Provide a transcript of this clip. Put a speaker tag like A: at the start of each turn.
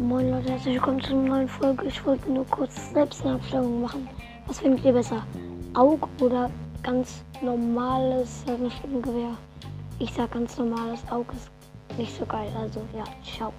A: Moin Leute, herzlich willkommen zu einer neuen Folge. Ich wollte nur kurz selbst eine Abstimmung machen. Was findet ihr besser? Aug oder ganz normales Maschinengewehr? Ich sag ganz normales Aug ist nicht so geil. Also ja, ciao.